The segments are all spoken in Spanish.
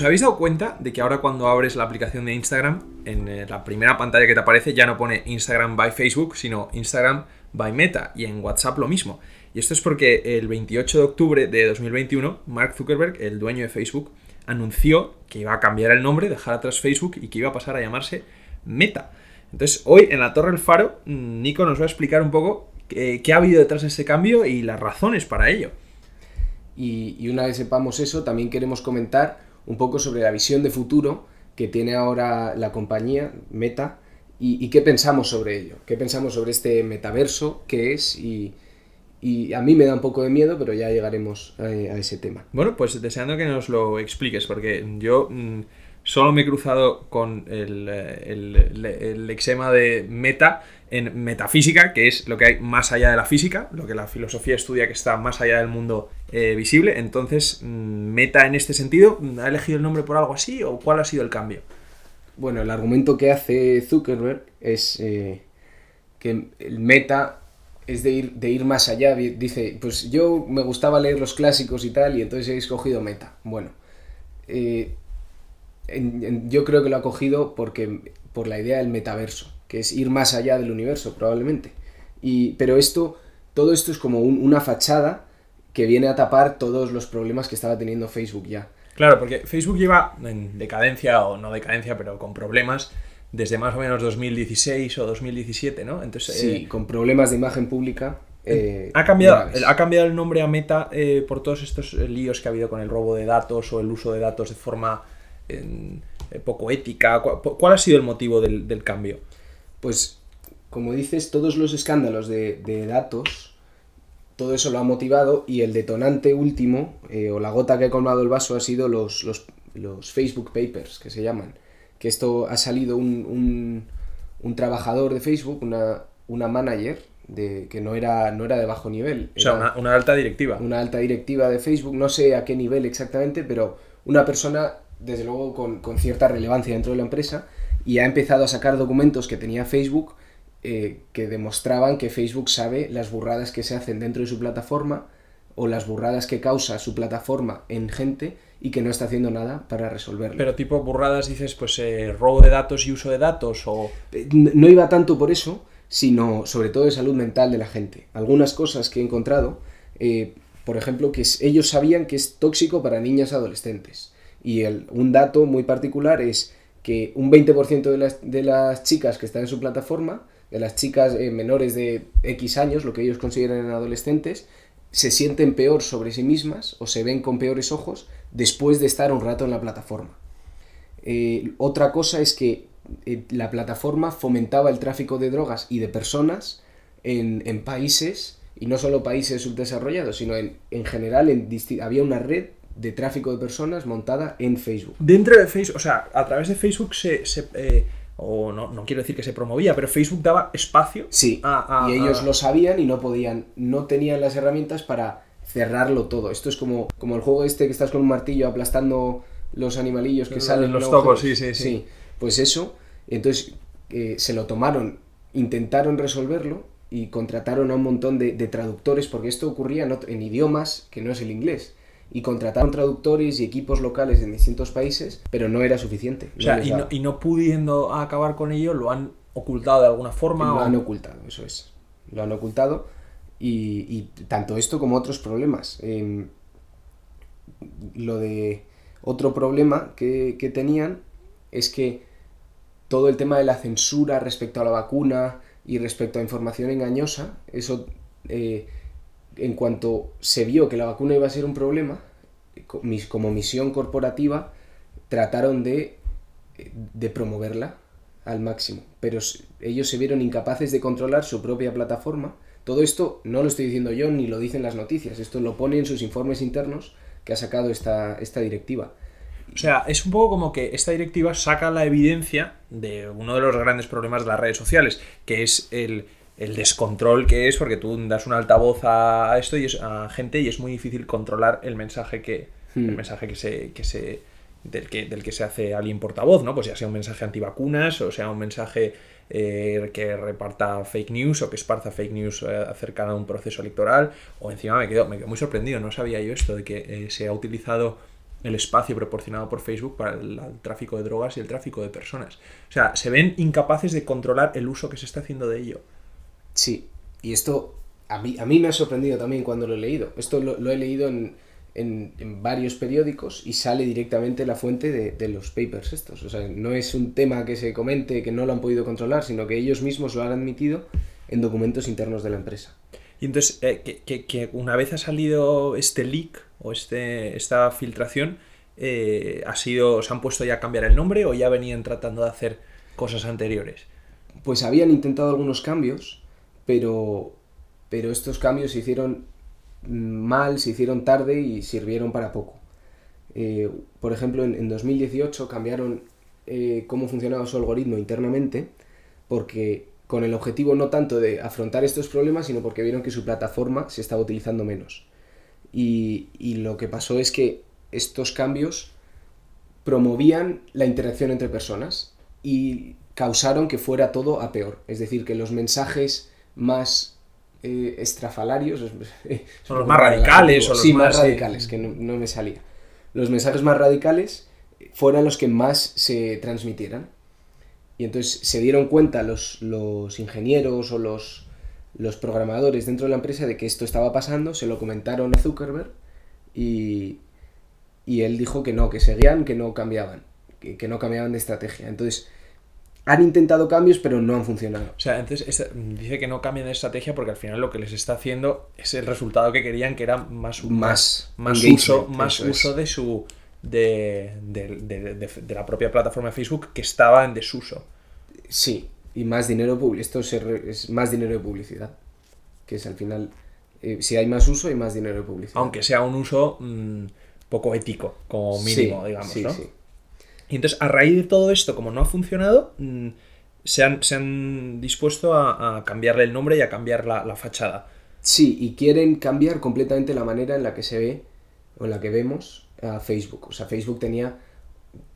¿Os habéis dado cuenta de que ahora cuando abres la aplicación de Instagram, en eh, la primera pantalla que te aparece ya no pone Instagram by Facebook, sino Instagram by Meta, y en WhatsApp lo mismo? Y esto es porque el 28 de octubre de 2021, Mark Zuckerberg, el dueño de Facebook, anunció que iba a cambiar el nombre, dejar atrás Facebook y que iba a pasar a llamarse Meta. Entonces, hoy en la Torre del Faro, mm, Nico nos va a explicar un poco qué, ha habido detrás de este cambio y las razones para ello. Y una vez sepamos eso, también queremos comentar un poco sobre la visión de futuro que tiene ahora la compañía Meta y, qué pensamos sobre ello, qué pensamos sobre este metaverso, qué es y, a mí me da un poco de miedo, pero ya llegaremos a, a ese tema. Bueno, pues deseando que nos lo expliques, porque yo mm, solo me he cruzado con el, eh, el, el- eczema de meta en metafísica, que es lo que hay más allá de la física, lo que la filosofía estudia que está más allá del mundo eh, visible. Entonces, mm, meta en este sentido, mm, ¿ha elegido el nombre por algo así o cuál ha sido el cambio? Bueno, el argumento que hace Zuckerberg es eh, que el meta es de ir, de ir más allá. Dice, pues yo me gustaba leer los clásicos y tal, y entonces he escogido meta. Bueno, eh, yo creo que lo ha cogido porque, por la idea del metaverso, que es ir más allá del universo, probablemente. Y, pero esto, todo esto es como un- una fachada que viene a tapar todos los problemas que estaba teniendo Facebook ya. Claro, porque Facebook lleva en decadencia, o no decadencia, pero con problemas, desde más o menos 2016 o 2017, ¿no? Entonces, Sí, eh, con problemas de imagen pública. eh, ha, cambiado, ha cambiado el nombre a Meta eh, por todos estos eh, líos que ha habido con el robo de datos o el uso de datos de forma eh, eh, poco ética. ¿Cuál, cuál ha sido el motivo del, del cambio? Pues, como dices, todos los escándalos de, de datos, todo eso lo ha motivado y el detonante último, eh, o la gota que ha colmado el vaso, ha sido los, los, los Facebook Papers, que se llaman. Que esto ha salido un, un, un trabajador de Facebook, una, una manager, de, que no era, no era de bajo nivel. O sea, una, una alta directiva. una alta directiva de Facebook, no sé a qué nivel exactamente, pero una persona, desde luego, con, con cierta relevancia dentro de la empresa, y ha empezado a sacar documentos que tenía Facebook eh, que demostraban que Facebook sabe las burradas que se hacen dentro de su plataforma o las burradas que causa su plataforma en gente y que no está haciendo nada para resolverlo. Pero tipo burradas dices, pues eh, robo de datos y uso de datos o... Eh, no iba tanto por eso, sino sobre todo de salud mental de la gente. Algunas cosas que he encontrado, eh, por ejemplo, que ellos sabían que es tóxico para niñas adolescentes. Y el- un dato muy particular es que un 20% de las, de las chicas que están en su plataforma, de las chicas eh, menores de X años, lo que ellos consideran adolescentes, se sienten peor sobre sí mismas o se ven con peores ojos después de estar un rato en la plataforma. Eh, otra cosa es que eh, la plataforma fomentaba el tráfico de drogas y de personas en, países, y no solo países subdesarrollados, sino en, en general había una red de tráfico de personas montada en Facebook. Dentro de Facebook, o sea, a través de Facebook se... o no, no quiero decir que se promovía, pero Facebook daba espacio Sí, a- a- y ellos a- lo sabían y no podían, no tenían las herramientas para cerrarlo todo. Esto es como, como el juego este que estás con un martillo aplastando los animalillos que Los- salen. los en tocos, sí, sí, sí. pues eso, entonces eh, se lo tomaron, intentaron resolverlo y contrataron a un montón de, de traductores, porque esto ocurría en idiomas que no es el inglés. Y contrataron traductores y equipos locales en distintos países, pero no era suficiente. O sea, y, no, y no pudiendo acabar con ello, lo han ocultado de alguna forma. Lo o- han ocultado, eso es. Lo han ocultado. Y, y tanto esto como otros problemas. Em, lo de otro problema que, que tenían es que todo el tema de la censura respecto a la vacuna y respecto a información engañosa, eso eh, en cuanto se vio que la vacuna iba a ser un problema, como misión corporativa, trataron de, de promoverla al máximo. Pero ellos se vieron incapaces de controlar su propia plataforma. Todo esto no lo estoy diciendo yo ni lo dicen las noticias, esto lo pone en sus informes internos que ha sacado esta, esta directiva. O sea, es un poco como que esta directiva saca la evidencia de uno de los grandes problemas de las redes sociales, que es el, el descontrol que es, porque tú das un altavoz a esto y es a gente y es muy difícil controlar el mensaje que. El Hmm. mensaje que se. Que se del, que, del que se hace alguien portavoz, ¿no? Pues ya sea un mensaje antivacunas, o sea un mensaje eh, que reparta fake news o que esparza fake news eh, acerca de un proceso electoral. O encima me quedo, me quedo muy sorprendido, no sabía yo esto, de que eh, se ha utilizado el espacio proporcionado por Facebook para el, el, tráfico de drogas y el tráfico de personas. O sea, se ven incapaces de controlar el uso que se está haciendo de ello. Sí, y esto a mí, a mí me ha sorprendido también cuando lo he leído. Esto lo, lo he leído en, en, en, varios periódicos y sale directamente la fuente de, de, los papers estos. O sea, no es un tema que se comente que no lo han podido controlar, sino que ellos mismos lo han admitido en documentos internos de la empresa. Y entonces, eh, que, que, que, una vez ha salido este leak o este, esta filtración, eh, ha sido, ¿se han puesto ya a cambiar el nombre o ya venían tratando de hacer cosas anteriores? Pues habían intentado algunos cambios, pero, pero estos cambios se hicieron mal, se hicieron tarde y sirvieron para poco. Eh, por ejemplo, en, en, 2018 cambiaron eh, cómo funcionaba su algoritmo internamente porque con el objetivo no tanto de afrontar estos problemas, sino porque vieron que su plataforma se estaba utilizando menos. Y lo que pasó es que estos cambios promovían la interacción entre personas y causaron que fuera todo a peor. Es decir, que los mensajes más eh, estrafalarios son los más radicales o los sí, más, más radicales, que no, no, me salía. Los mensajes más radicales fueran los que más se transmitieran. Y entonces se dieron cuenta los, los ingenieros o los, los programadores dentro de la empresa de que esto estaba pasando, se lo comentaron a Zuckerberg y, y él dijo que no, que seguían, que no cambiaban, que, que, no cambiaban de estrategia. Entonces, han intentado cambios, pero no han funcionado. O sea, entonces esta, dice que no cambian de estrategia porque al final lo que les está haciendo es el resultado que querían, que era más, más, más uso, más uso de su. De, de, de, de, la propia plataforma de Facebook que estaba en desuso. Sí, y más dinero. Esto es más dinero de publicidad. Que es al final. Eh, si hay más uso, hay más dinero de publicidad. Aunque sea un uso mmm, poco ético, como mínimo, sí, digamos, sí, ¿no? Sí. Y entonces, a raíz de todo esto, como no ha funcionado, mmm, se, han, se, han, dispuesto a, cambiarle el nombre y a cambiar la, fachada. Sí, y quieren cambiar completamente la manera en la que se ve o en la que vemos a Facebook. O sea, Facebook tenía,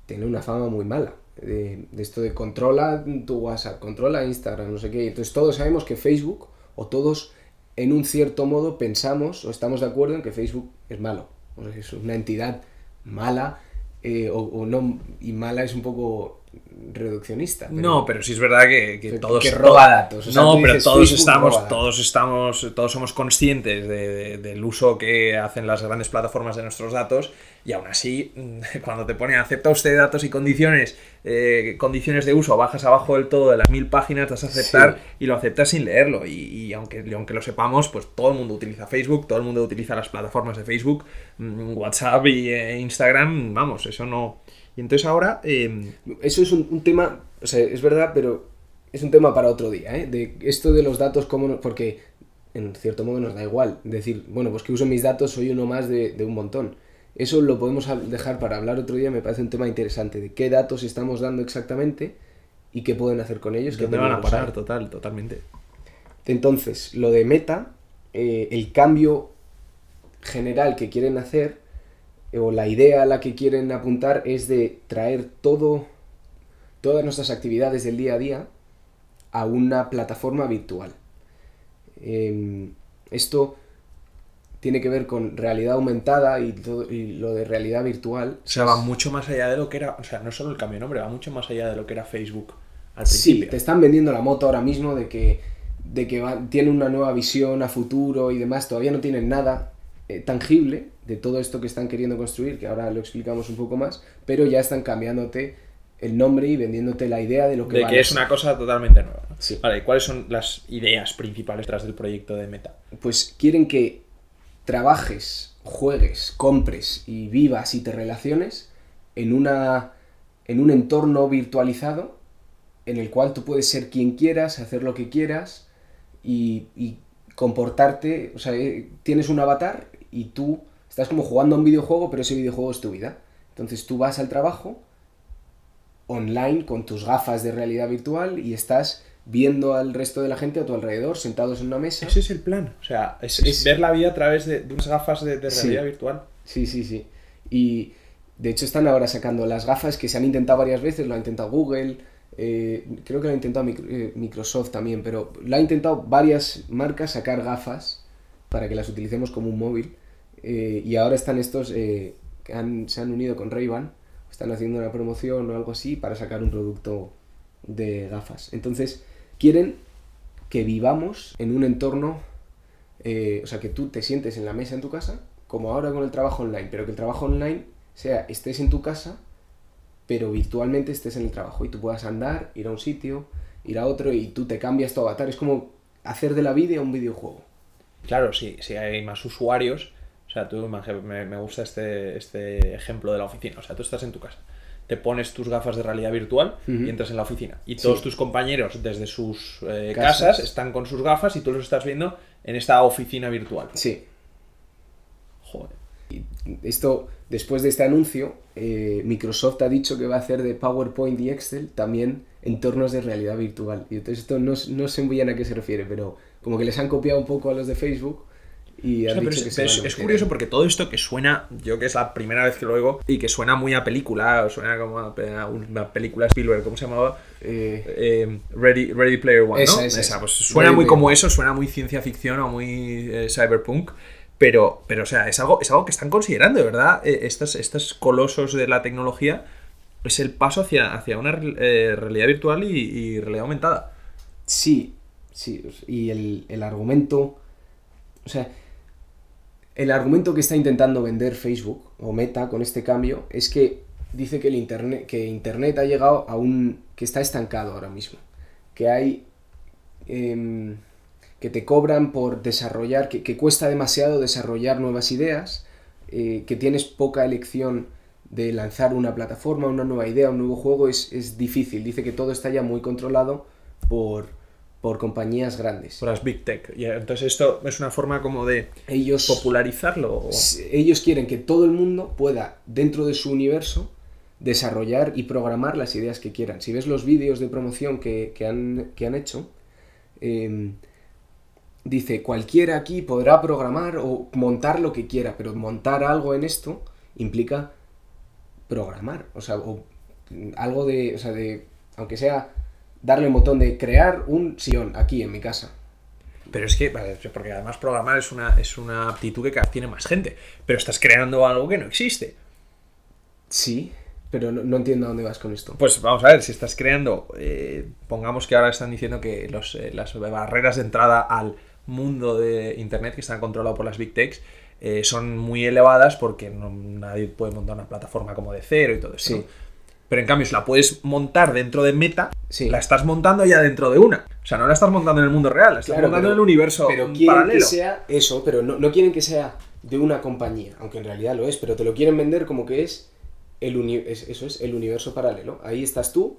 tenía una fama muy mala. De, de, esto de controla tu WhatsApp, controla Instagram, no sé qué. Entonces todos sabemos que Facebook, o todos en un cierto modo pensamos o estamos de acuerdo en que Facebook es malo. O sea, es una entidad mala eh, o, o, no, y mala es un poco reduccionista. Pero, no, pero sí es verdad que, que todos que roba datos. O sea, no, pero todos estamos, todos estamos, todos somos conscientes de, de, del uso que hacen las grandes plataformas de nuestros datos y aún así, cuando te pone acepta usted datos y condiciones, eh, condiciones de uso, bajas abajo del todo de las mil páginas, das a aceptar sí. y lo aceptas sin leerlo. Y, y, aunque, aunque lo sepamos, pues todo el mundo utiliza Facebook, todo el mundo utiliza las plataformas de Facebook, mm, WhatsApp y eh, Instagram, vamos, eso no. Y entonces ahora... Eh... Eso es un, un, tema, o sea, es verdad, pero es un tema para otro día, ¿eh? De esto de los datos, como porque en cierto modo nos da igual. Decir, bueno, pues que uso mis datos, soy uno más de, de un montón. Eso lo podemos dejar para hablar otro día, me parece un tema interesante, de qué datos estamos dando exactamente y qué pueden hacer con ellos. ¿Dónde van a parar? Total, totalmente. Entonces, lo de Meta, eh, el cambio general que quieren hacer, o la idea a la que quieren apuntar, es de traer todo, todas nuestras actividades del día a día a una plataforma virtual. Eh, esto tiene que ver con realidad aumentada y, todo, y, lo de realidad virtual. O sea, va mucho más allá de lo que era, o sea, no solo el cambio de nombre, va mucho más allá de lo que era Facebook al principio. Sí, te están vendiendo la moto ahora mismo de que, de que va, tiene una nueva visión a futuro y demás, todavía no tienen nada eh, tangible de todo esto que están queriendo construir, que ahora lo explicamos un poco más, pero ya están cambiándote el nombre y vendiéndote la idea de lo que de vale que es una cosa totalmente nueva. Sí. Vale, ¿y cuáles son las ideas principales tras del proyecto de Meta? Pues quieren que trabajes, juegues, compres y vivas y te relaciones en, una, en un entorno virtualizado en el cual tú puedes ser quien quieras, hacer lo que quieras y, y comportarte, o sea, eh, tienes un avatar y tú estás como jugando a un videojuego, pero ese videojuego es tu vida. Entonces tú vas al trabajo online con tus gafas de realidad virtual y estás viendo al resto de la gente a tu alrededor, sentados en una mesa. Ese es el plan. O sea, es, es ver la vida a través de, de unas gafas de, de realidad sí. virtual. Sí, sí, sí. Y de hecho están ahora sacando las gafas que se han intentado varias veces, lo ha intentado Google, eh, creo que lo ha intentado eh, Microsoft también, pero lo ha intentado varias marcas sacar gafas para que las utilicemos como un móvil. Eh, y ahora están estos que han- se han unido con Ray-Ban, están haciendo una promoción o algo así para sacar un producto de gafas. Entonces, quieren que vivamos en un entorno, eh, o sea, que tú te sientes en la mesa en tu casa, como ahora con el trabajo online, pero que el trabajo online sea, estés en tu casa, pero virtualmente estés en el trabajo y tú puedas andar, ir a un sitio, ir a otro y tú te cambias tu avatar. Es como hacer de la vida un videojuego. Claro, sí, si hay más usuarios. O sea, tú me, me gusta este, este ejemplo de la oficina. O sea, tú estás en tu casa, te pones tus gafas de realidad virtual y entras en la oficina. Y todos Sí. tus compañeros desde sus eh, Casas. casas. están con sus gafas y tú los estás viendo en esta oficina virtual. Sí, Joder. Esto, después de este anuncio, eh, Microsoft ha dicho que va a hacer de PowerPoint y Excel también entornos de realidad virtual. Y entonces esto no, no sé muy bien a qué se refiere, pero como que les han copiado un poco a los de Facebook y O han sea, pero dicho es, curioso porque todo esto que suena, yo que es la primera vez que lo oigo, y que suena muy a película, o suena como a una película Spielberg, ¿cómo se llamaba? Eh, Eh, Ready, Ready Player One, Esa, ¿no? esa, esa. pues suena Ready muy como eso, suena muy ciencia ficción o muy eh, cyberpunk, pero, pero o sea, es algo, es algo que están considerando, de verdad, estos, estos colosos de la tecnología es el paso hacia, hacia una realidad virtual y, y realidad aumentada. Sí, sí, y el, el argumento, o sea, el argumento que está intentando vender Facebook o Meta con este cambio es que dice que el internet, que internet ha llegado a un, que está estancado ahora mismo, que hay, em, que te cobran por desarrollar, que, que cuesta demasiado desarrollar nuevas ideas, eh, que tienes poca elección de lanzar una plataforma, una nueva idea, un nuevo juego, es, es difícil. Dice que todo está ya muy controlado por, por compañías grandes. Por las Big Tech. Y entonces esto es una forma como de Ellos, popularizarlo. ellos quieren que todo el mundo pueda, dentro de su universo, desarrollar y programar las ideas que quieran. Si ves los vídeos de promoción que, que han, que han hecho, eh, dice, cualquiera aquí podrá programar o montar lo que quiera, pero montar algo en esto implica programar, o sea, o algo de, o sea, de, aunque sea darle un botón de crear un sillón aquí en mi casa. Pero es que, vale, porque además programar es una, es una aptitud que cada vez tiene más gente. Pero estás creando algo que no existe. Sí, pero no, no entiendo a dónde vas con esto. Pues vamos a ver, si estás creando, eh, pongamos que ahora están diciendo que los, eh, las barreras de entrada al mundo de Internet que están controlados por las Big Techs eh, son muy elevadas porque no- nadie puede montar una plataforma como de cero y todo eso. Sí. ¿no? Pero en cambio, si la puedes montar dentro de Meta, Sí. la estás montando ya dentro de una. O sea, no la estás montando en el mundo real, la estás Claro, montando pero- en el universo pero quieren paralelo. que sea eso, pero no, no quieren que sea de una compañía, aunque en realidad lo es, pero te lo quieren vender como que es el uni- es- eso es el universo paralelo. Ahí estás tú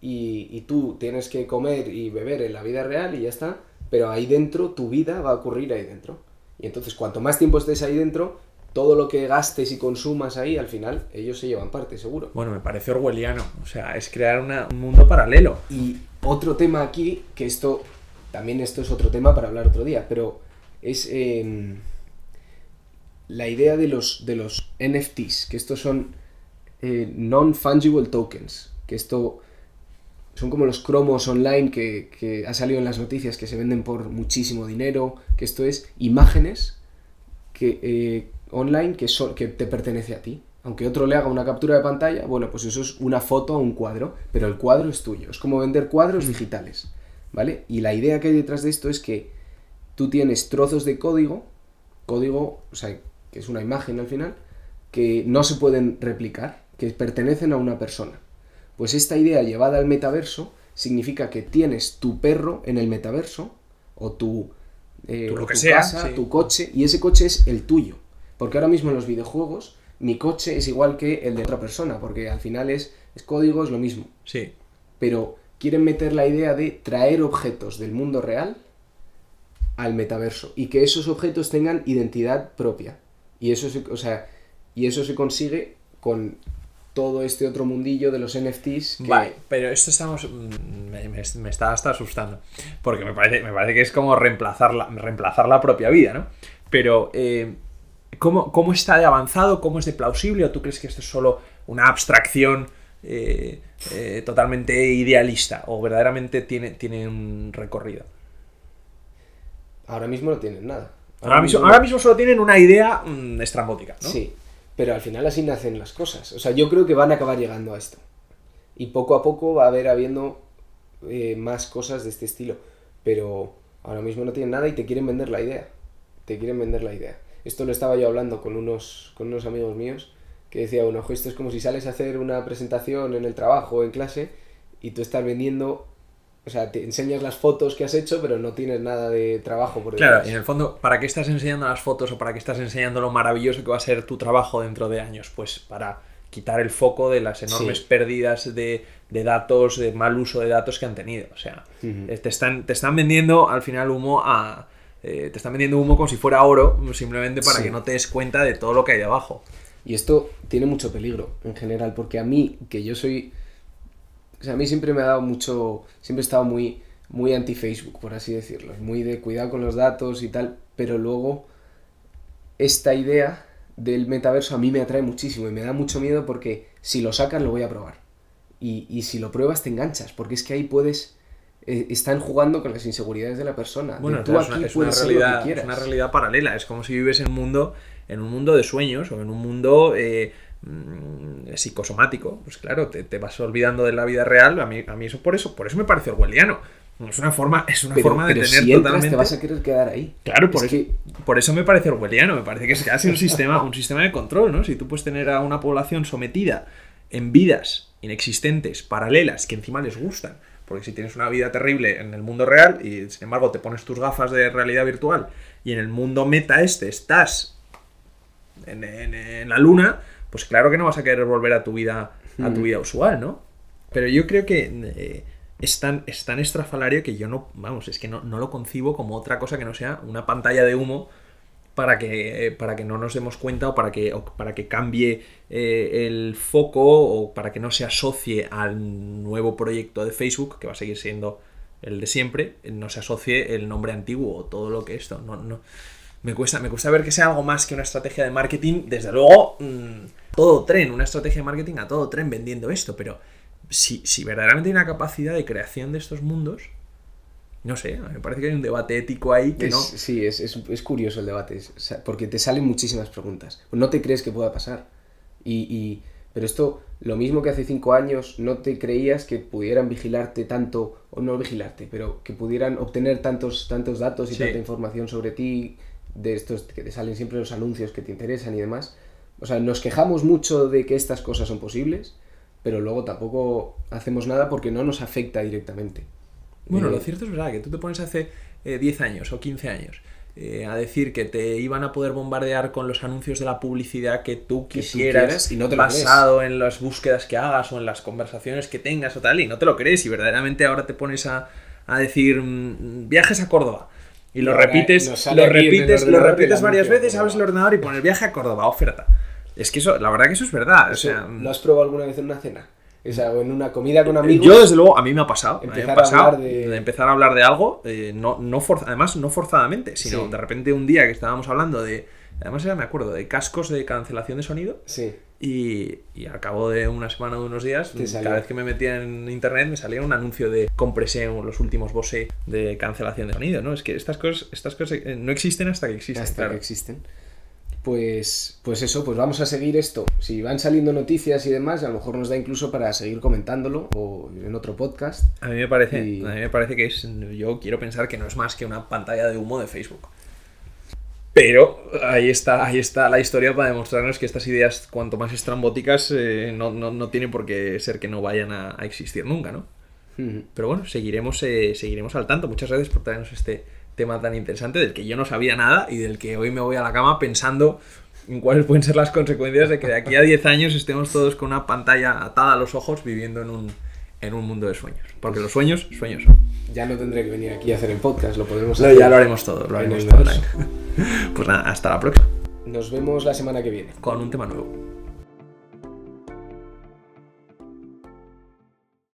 y, y tú tienes que comer y beber en la vida real y ya está, pero ahí dentro tu vida va a ocurrir ahí dentro. Y entonces cuanto más tiempo estés ahí dentro, todo lo que gastes y consumas ahí, al final ellos se llevan parte, seguro. Bueno, me parece orwelliano. O sea, es crear una- un mundo paralelo. Y otro tema aquí, que esto, también esto es otro tema para hablar otro día, pero es em, la idea de los, de los NFTs, que estos son eh, non-fungible tokens, que esto son como los cromos online que, que ha salido en las noticias que se venden por muchísimo dinero, que esto es imágenes que, eh, online que, te pertenece a ti. Aunque otro le haga una captura de pantalla, bueno, pues eso es una foto o un cuadro, pero el cuadro es tuyo. Es como vender cuadros digitales, ¿vale? Y la idea que hay detrás de esto es que tú tienes trozos de código, código, o sea, que es una imagen al final, que no se pueden replicar, que pertenecen a una persona. Pues esta idea llevada al metaverso significa que tienes tu perro en el metaverso, o tu, eh, Tu lo o que tu sea, casa, sí. tu coche, y ese coche es el tuyo. Porque ahora mismo en los videojuegos, mi coche es igual que el de otra persona, porque al final es, es código, es lo mismo. Sí. Pero quieren meter la idea de traer objetos del mundo real al metaverso y que esos objetos tengan identidad propia. Y eso se, o sea, y eso se consigue con todo este otro mundillo de los NFTs que Vale, pero esto estamos. mm, Me, me- me está hasta asustando. Porque me parece, me parece que es como reemplazar la, reemplazar la propia vida, ¿no? Pero, eh, ¿cómo, ¿cómo está de avanzado? ¿Cómo es de plausible? ¿O tú crees que esto es solo una abstracción eh, eh, totalmente idealista? ¿O verdaderamente tiene, tiene un recorrido? ahora mismo no tienen nada. Ahora mismo, ahora mismo solo tienen una idea mm, estrambótica, ¿no? Sí. Pero al final así nacen las cosas. O sea, yo creo que van a acabar llegando a esto. Y poco a poco va a haber habiendo eh, más cosas de este estilo. Pero ahora mismo no tienen nada y te quieren vender la idea. Te quieren vender la idea. Esto lo estaba yo hablando con unos, con unos amigos míos que decía uno, esto es como si sales a hacer una presentación en el trabajo o en clase y tú estás vendiendo o sea, te enseñas las fotos que has hecho, pero no tienes nada de trabajo por detrás. Claro, en el fondo, ¿para qué estás enseñando las fotos o para qué estás enseñando lo maravilloso que va a ser tu trabajo dentro de años? Pues para quitar el foco de las enormes pérdidas de, datos, de mal uso de datos que han tenido. O sea, eh, te, están, te están vendiendo al final humo a... Eh, te están vendiendo humo como si fuera oro, simplemente para que no te des cuenta de todo lo que hay debajo. Y esto tiene mucho peligro en general, porque a mí, que yo soy o sea, a mí siempre me ha dado mucho, siempre he estado muy, muy anti-Facebook, por así decirlo, muy de cuidado con los datos y tal, pero luego esta idea del metaverso a mí me atrae muchísimo y me da mucho miedo porque si lo sacan lo voy a probar. Y, y si lo pruebas te enganchas, porque es que ahí puedes... Eh, están jugando con las inseguridades de la persona. Bueno, tú aquí es, una, realidad, es una realidad paralela, es como si vives en un mundo, en un mundo de sueños o en un mundo... Eh, Mm, psicosomático, pues claro, te, vas olvidando de la vida real. A mí, a mí eso por eso, por eso me parece orwelliano. Es una forma, es una forma de tener totalmente. te vas a querer quedar ahí. Claro, por, eso, por eso me parece orwelliano. Me parece que es casi un sistema, un sistema de control, ¿no? Si tú puedes tener a una población sometida en vidas inexistentes, paralelas, que encima les gustan. Porque si tienes una vida terrible en el mundo real y sin embargo te pones tus gafas de realidad virtual y en el mundo meta este estás en la luna, pues claro que no vas a querer volver a tu vida, a tu mm. vida usual, ¿no? Pero yo creo que eh, es, tan, estrafalario que yo no, vamos, es que no, lo concibo como otra cosa que no sea una pantalla de humo para que, para que no nos demos cuenta o para que, para que cambie eh, el foco o para que no se asocie al nuevo proyecto de Facebook, que va a seguir siendo el de siempre, no se asocie el nombre antiguo o todo lo que esto. No, no. Me cuesta, me cuesta ver que sea algo más que una estrategia de marketing. Desde luego, mm, todo tren, una estrategia de marketing a todo tren vendiendo esto, pero si, si verdaderamente hay una capacidad de creación de estos mundos, no sé, me parece que hay un debate ético ahí que no. Sí, es, es, curioso el debate, porque te salen muchísimas preguntas. No te crees que pueda pasar. Y, pero esto, lo mismo que hace cinco años, no te creías que pudieran vigilarte tanto, o no vigilarte, pero que pudieran obtener tantos, tantos datos y tanta información sobre ti, de estos que te salen siempre los anuncios que te interesan y demás. O sea, nos quejamos mucho de que estas cosas son posibles, pero luego tampoco hacemos nada porque no nos afecta directamente. Bueno, lo eh, cierto es verdad que tú te pones hace 10 eh, años o 15 años eh, a decir que te iban a poder bombardear con los anuncios de la publicidad que tú quisieras, y no te basado en las búsquedas que hagas o en las conversaciones que tengas o tal, y no te lo crees, y verdaderamente ahora te pones a, a decir mm, viajes a Córdoba. Y lo repites, lo repites, lo repites varias veces, abres el ordenador y pones viaje a Córdoba, oferta. Es que eso, la verdad que eso es verdad. ¿Lo has probado alguna vez en una cena? O sea, o en una comida con amigos. Yo, desde luego, a mí me ha pasado. Empezar, a, hablar de... empezar a hablar de algo, eh, no, no además, no forzadamente, sino de repente un día que estábamos hablando de. Además, ya me acuerdo, de cascos de cancelación de sonido. Sí. Y, y al cabo de una semana o de unos días, cada vez que me metía en internet me salía un anuncio de compresión, los últimos Bose de cancelación de sonido, ¿no? Es que estas cosas, estas cosas eh, no existen hasta que existen. Hasta que existen pues, pues eso, pues vamos a seguir esto. Si van saliendo noticias y demás, a lo mejor nos da incluso para seguir comentándolo o en otro podcast. A mí me parece, a mí me parece que es, yo quiero pensar que no es más que una pantalla de humo de Facebook. Pero ahí está, ahí está la historia para demostrarnos que estas ideas, cuanto más estrambóticas, eh, no, no, tiene por qué ser que no vayan a, existir nunca, ¿no? Pero bueno, seguiremos, eh, seguiremos al tanto. Muchas gracias por traernos este, tema tan interesante del que yo no sabía nada y del que hoy me voy a la cama pensando en cuáles pueden ser las consecuencias de que de aquí a 10 años estemos todos con una pantalla atada a los ojos viviendo en un, en un mundo de sueños. Porque los sueños, sueños son. Ya no tendré que venir aquí a hacer el podcast, lo podemos hacer. ya lo haremos todo, lo haremos todo. Pues nada, hasta la próxima. Nos vemos la semana que viene. Con un tema nuevo.